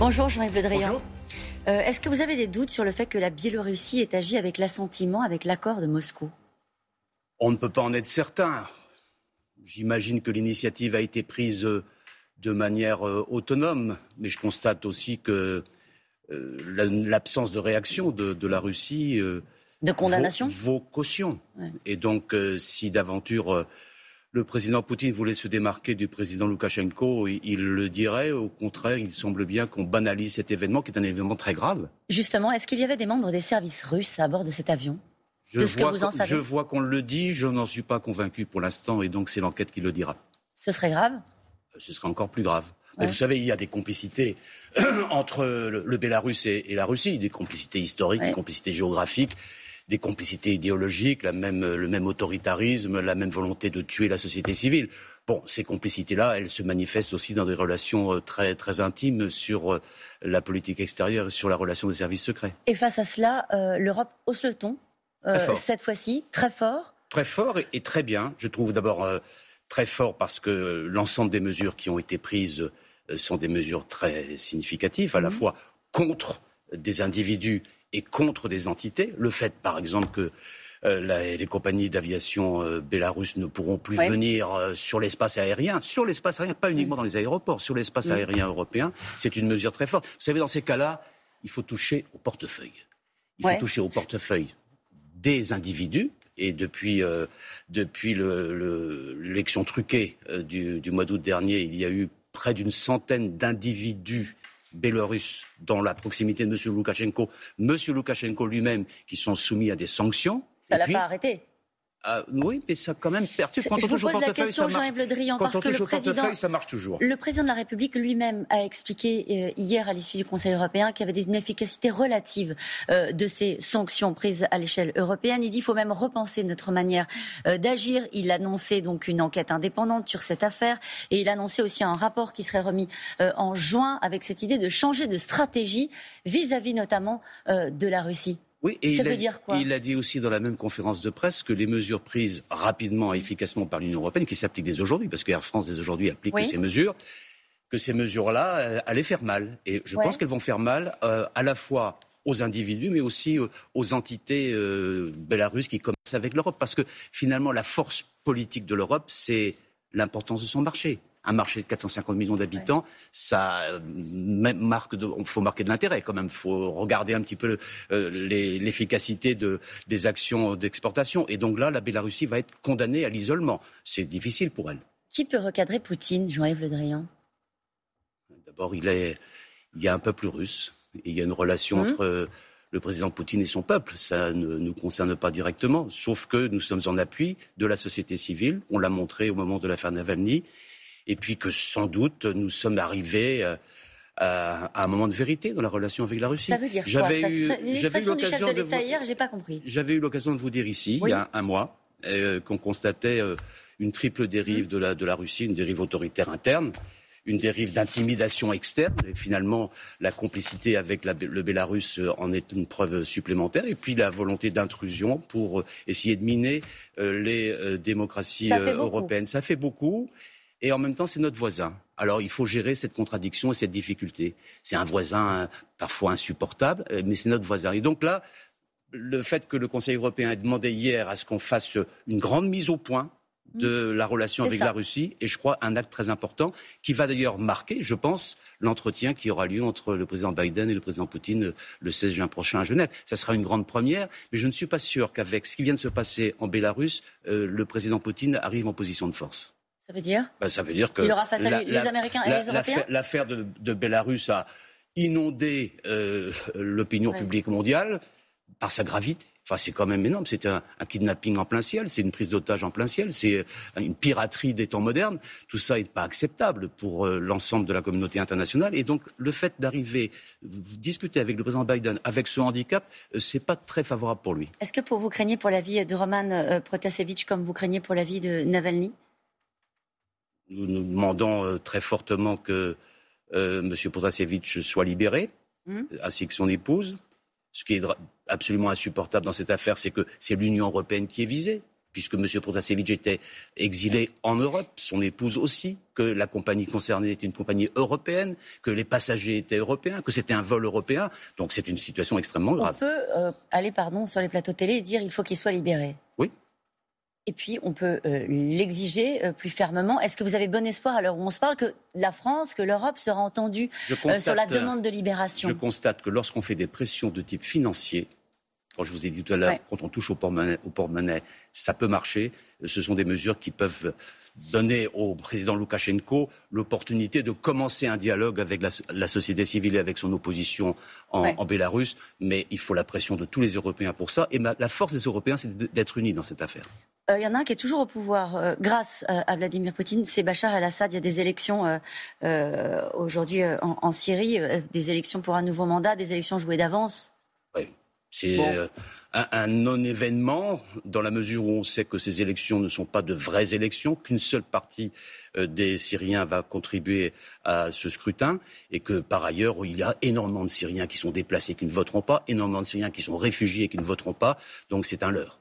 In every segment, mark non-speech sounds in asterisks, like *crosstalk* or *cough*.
Bonjour Jean-Yves Le Drian. Euh, Est-ce que vous avez des doutes sur le fait que la Biélorussie ait agi avec l'assentiment, avec l'accord de Moscou? On ne peut pas en être certain. J'imagine que l'initiative a été prise euh, de manière euh, autonome, mais je constate aussi que euh, la- l'absence de réaction de, de la Russie euh, De condamnation? vaut, vaut caution. Ouais. Et donc, si d'aventure le président Poutine voulait se démarquer du président Loukachenko, il, il le dirait. Au contraire, il semble bien qu'on banalise cet événement, qui est un événement très grave. Justement, est-ce qu'il y avait des membres des services russes à bord de cet avion? Je De ce que vois vous en qu'on- savez je vois qu'on le dit, je n'en suis pas convaincu pour l'instant, et donc c'est l'enquête qui le dira. Ce serait grave? Ce sera encore plus grave. Mais vous savez, il y a des complicités *clears throat* entre le, le Bélarus et, et la Russie, des complicités historiques, Ouais. des complicités géographiques, des complicités idéologiques, la même, le même autoritarisme, la même volonté de tuer la société civile. Bon, ces complicités-là, elles se manifestent aussi dans des relations euh, très, très intimes sur euh, la politique extérieure et sur la relation des services secrets. Et face à cela, euh, l'Europe hausse le ton, euh, cette fois-ci, très fort. très fort et, et très bien. Je trouve d'abord euh, très fort parce que l'ensemble des mesures qui ont été prises sont des mesures très significatives, à la fois contre des individus et contre des entités. Le fait, par exemple, que euh, la- les compagnies d'aviation euh, bélarusses ne pourront plus Ouais. venir euh, sur l'espace aérien, sur l'espace aérien, pas uniquement dans les aéroports, sur l'espace Mm. aérien européen, c'est une mesure très forte. Vous savez, dans ces cas-là, il faut toucher au portefeuille. Il Ouais. faut toucher au portefeuille des individus. Et depuis, euh, depuis le- le- l'élection truquée du, du mois d'août dernier, il y a eu près d'une centaine d'individus bélarusses dans la proximité de M. Loukachenko, M. Loukachenko lui-même, qui sont soumis à des sanctions. Ça l'a pas arrêté. Ah, oui, mais ça quand même perturbe. Quand on je vous pose la question. Jean-Yves Le Drian, parce que le président, portefeuille, ça marche toujours. le président de la République lui-même a expliqué euh, hier à l'issue du Conseil européen qu'il y avait des inefficacités relatives euh, de ces sanctions prises à l'échelle européenne. Il dit qu'il faut même repenser notre manière euh, d'agir. Il annonçait donc une enquête indépendante sur cette affaire et il annonçait aussi un rapport qui serait remis euh, en juin avec cette idée de changer de stratégie vis-à-vis notamment euh, de la Russie. Oui, et Ça il veut a, dire quoi Il a dit aussi dans la même conférence de presse que les mesures prises rapidement et efficacement par l'Union européenne, qui s'appliquent dès aujourd'hui, parce que Air France dès aujourd'hui applique Oui. ces mesures, que ces mesures-là euh, allaient faire mal. Et je Ouais. pense qu'elles vont faire mal euh, à la fois aux individus, mais aussi euh, aux entités belarusses qui commencent avec l'Europe. Parce que finalement, la force politique de l'Europe, c'est l'importance de son marché. Un marché de 450 millions d'habitants, ça euh, marque de, faut marquer de l'intérêt quand même. faut regarder un petit peu euh, l'efficacité de, des actions d'exportation. Et donc là, la Bélarussie va être condamnée à l'isolement. C'est difficile pour elle. Qui peut recadrer Poutine, Jean-Yves Le Drian? D'abord, il, est, il y a un peuple russe. Et il y a une relation Mhm. entre euh, le président Poutine et son peuple. Ça ne nous concerne pas directement. Sauf que nous sommes en appui de la société civile. On l'a montré au moment de l'affaire Navalny. Et puis que sans doute, nous sommes arrivés euh, à, à un moment de vérité dans la relation avec la Russie. Ça veut dire quoi J'avais eu- j'avais l'occasion de de vous- hier, j'ai pas compris. J'avais eu l'occasion de vous dire ici, Oui. il y a un mois, euh, qu'on constatait euh, une triple dérive de, la, de la Russie, une dérive autoritaire interne, une dérive d'intimidation externe, et finalement la complicité avec la- le Bélarus euh, en est une preuve supplémentaire, et puis la volonté d'intrusion pour euh, essayer de miner euh, les euh, démocraties Ça euh, européennes. Ça fait beaucoup. Et en même temps, c'est notre voisin. Alors, il faut gérer cette contradiction et cette difficulté. C'est un voisin parfois insupportable, euh, mais c'est notre voisin. Et donc là, le fait que le Conseil européen ait demandé hier à ce qu'on fasse une grande mise au point de la relation avec ça. la Russie, et je crois un acte très important qui va d'ailleurs marquer, je pense, l'entretien qui aura lieu entre le président Biden et le président Poutine euh, le 16 juin prochain à Genève. Ça sera une grande première, mais je ne suis pas sûr qu'avec ce qui vient de se passer en Bélarus, euh, le président Poutine arrive en position de force. Ça veut dire Ben, ça veut dire que Il aura face à la- lui les Américains et la- les Européens l'affaire- de, de Bélarus a inondé euh, *laughs* l'opinion Ouais. publique mondiale par sa gravité. Enfin, c'est quand même énorme. C'est un, un kidnapping en plein ciel, c'est une prise d'otage en plein ciel, c'est une piraterie des temps modernes. Tout ça n'est pas acceptable pour euh, l'ensemble de la communauté internationale. Et donc, le fait d'arriver, discuter avec le président Biden avec ce handicap, euh, c'est pas très favorable pour lui. Est-ce que pour vous craignez pour la vie de Roman euh, Protasevich comme vous craignez pour la vie de Navalny? Nous nous demandons euh, très fortement que euh, M. Protasevich soit libéré, Mhm. ainsi que son épouse. Ce qui est absolument insupportable dans cette affaire, c'est que c'est l'Union européenne qui est visée. puisque M. Protasevich était exilé en Europe, son épouse aussi, que la compagnie concernée était une compagnie européenne, que les passagers étaient européens, que c'était un vol européen. Donc c'est une situation extrêmement grave. On peut euh, aller pardon, sur les plateaux télé et dire il faut qu'il soit libéré. Oui. Et puis, on peut euh, l'exiger euh, plus fermement. Est-ce que vous avez bon espoir, à l'heure où on se parle, que la France, que l'Europe sera entendue sur la demande de libération? Je constate que lorsqu'on fait des pressions de type financier, quand je vous ai dit tout à l'heure, quand on touche au porte-monnaie, ça peut marcher. Ce sont des mesures qui peuvent donner au président Loukachenko l'opportunité de commencer un dialogue avec la, société civile et avec son opposition en, en, Bélarus. Mais il faut la pression de tous les Européens pour ça. Et la force des Européens, c'est d'être unis dans cette affaire. Euh, il y en a un qui est toujours au pouvoir euh, grâce à Vladimir Poutine, c'est Bachar el-Assad. Il y a des élections euh, aujourd'hui en, en, Syrie, des élections pour un nouveau mandat, des élections jouées d'avance. Oui. C'est euh, un, non-événement dans la mesure où on sait que ces élections ne sont pas de vraies élections, qu'une seule partie euh, des Syriens va contribuer à ce scrutin et que par ailleurs il y a énormément de Syriens qui sont déplacés qui ne voteront pas, énormément de Syriens qui sont réfugiés et qui ne voteront pas. Donc c'est un leurre.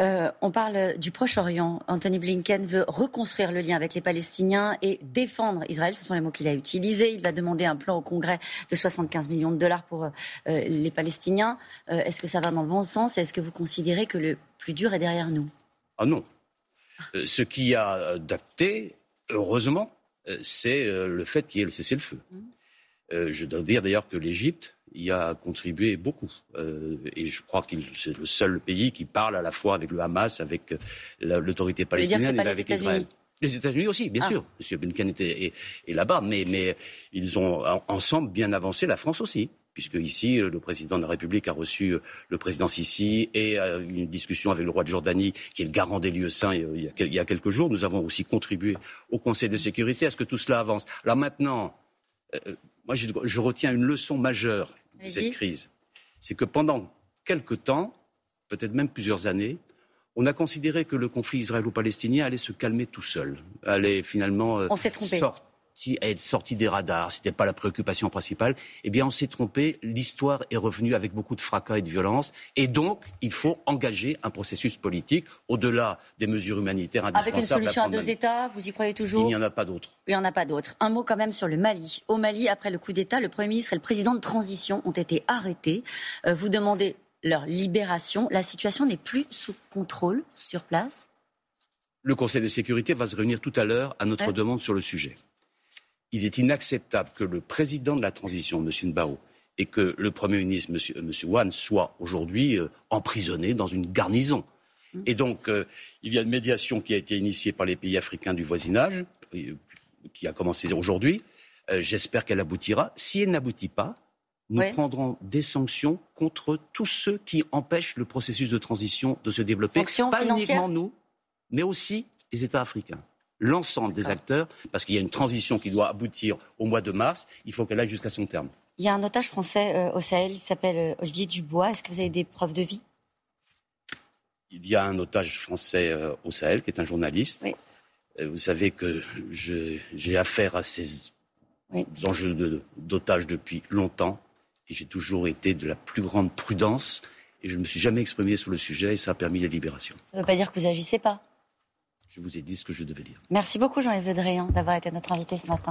Euh, on parle du Proche-Orient. Anthony Blinken veut reconstruire le lien avec les Palestiniens et défendre Israël. Ce sont les mots qu'il a utilisés. Il va demander un plan au Congrès de 75 millions de dollars pour euh, les Palestiniens. Euh, est-ce que ça va dans le bon sens Est-ce que vous considérez que le plus dur est derrière nous? Ah non. ce qui a dacté, heureusement, c'est le fait qu'il y ait le cessez-le-feu. Mmh. Je dois dire d'ailleurs que l'Égypte y a contribué beaucoup. Euh, et je crois que c'est le seul pays qui parle à la fois avec le Hamas, avec l'autorité palestinienne et avec Israël. Les États-Unis aussi, bien ah. sûr. M. Blinken était est, là-bas, mais, mais ils ont ensemble bien avancé. La France aussi, puisque ici le président de la République a reçu le président Sisi et une discussion avec le roi de Jordanie, qui est le garant des lieux saints, il y a, quelques jours. Nous avons aussi contribué au Conseil de sécurité à ce que tout cela avance. Alors maintenant, euh, moi je, je retiens une leçon majeure de cette crise, c'est que pendant quelque temps, peut-être même plusieurs années, on a considéré que le conflit israélo-palestinien allait se calmer tout seul, allait finalement euh, sortir être sorti des radars, ce n'était pas la préoccupation principale, eh bien on s'est trompé, l'histoire est revenue avec beaucoup de fracas et de violence, et donc il faut engager un processus politique au-delà des mesures humanitaires indispensables. Avec une solution à, deux États, vous y croyez toujours Il n'y en a pas d'autre. Il n'y en a pas d'autre. Un mot quand même sur le Mali. Au Mali, après le coup d'État, le Premier ministre et le président de transition ont été arrêtés. Euh, vous demandez leur libération. La situation n'est plus sous contrôle sur place le Conseil de sécurité va se réunir tout à l'heure à notre demande sur le sujet il est inacceptable que le président de la transition, M. Nbao, et que le Premier ministre, M. Wan, soient aujourd'hui euh, emprisonnés dans une garnison. Mm. Et donc, euh, il y a une médiation qui a été initiée par les pays africains du voisinage, euh, qui a commencé aujourd'hui. J'espère qu'elle aboutira. Si elle n'aboutit pas, nous prendrons des sanctions contre tous ceux qui empêchent le processus de transition de se développer. Sanctions pas uniquement nous, mais aussi les États africains l'ensemble des acteurs, parce qu'il y a une transition qui doit aboutir au mois de mars. Il faut qu'elle aille jusqu'à son terme. Il y a un otage français euh, au Sahel, il s'appelle euh, Olivier Dubois. Est-ce que vous avez des preuves de vie? Il y a un otage français euh, au Sahel qui est un journaliste. vous savez que j'ai affaire à ces enjeux d'otage depuis longtemps et j'ai toujours été de la plus grande prudence et je ne me suis jamais exprimé sur le sujet et ça a permis la libération. Ça ne veut pas dire que vous agissez pas? Je vous ai dit ce que je devais dire. Merci beaucoup Jean-Yves Le Drian d'avoir été notre invité ce matin.